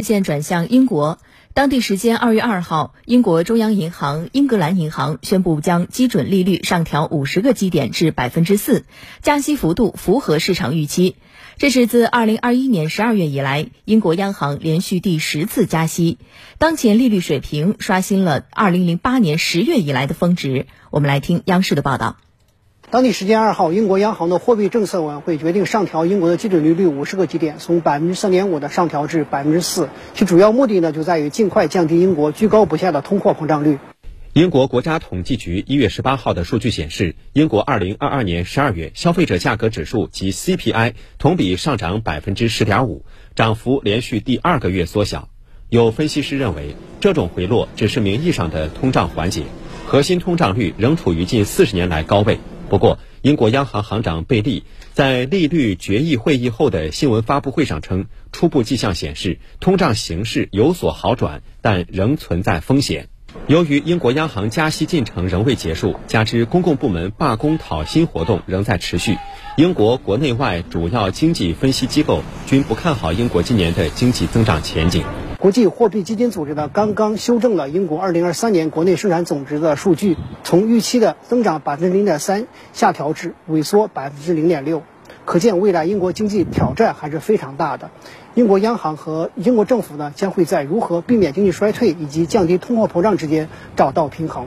视线转向英国，当地时间二月二号，英国中央银行英格兰银行宣布将基准利率上调五十个基点至百分之四，加息幅度符合市场预期。这是自二零二一年十二月以来，英国央行连续第十次加息，当前利率水平刷新了二零零八年十月以来的峰值。我们来听央视的报道。当地时间二号，英国央行的货币政策委员会决定上调英国的基准利率五十个基点，从百分之三点五的上调至百分之四。其主要目的呢，就在于尽快降低英国居高不下的通货膨胀率。英国国家统计局一月十八号的数据显示，英国二零二二年十二月消费者价格指数及 CPI 同比上涨百分之十点五，涨幅连续第二个月缩小。有分析师认为，这种回落只是名义上的通胀缓解，核心通胀率仍处于近四十年来高位。不过，英国央行行长贝利在利率决议会议后的新闻发布会上称，初步迹象显示通胀形势有所好转，但仍存在风险。由于英国央行加息进程仍未结束，加之公共部门罢工讨薪活动仍在持续，英国国内外主要经济分析机构均不看好英国今年的经济增长前景。国际货币基金组织呢，刚刚修正了英国2023年国内生产总值的数据，从预期的增长百分之零点三下调至萎缩百分之零点六，可见未来英国经济挑战还是非常大的。英国央行和英国政府呢，将会在如何避免经济衰退以及降低通货膨胀之间找到平衡。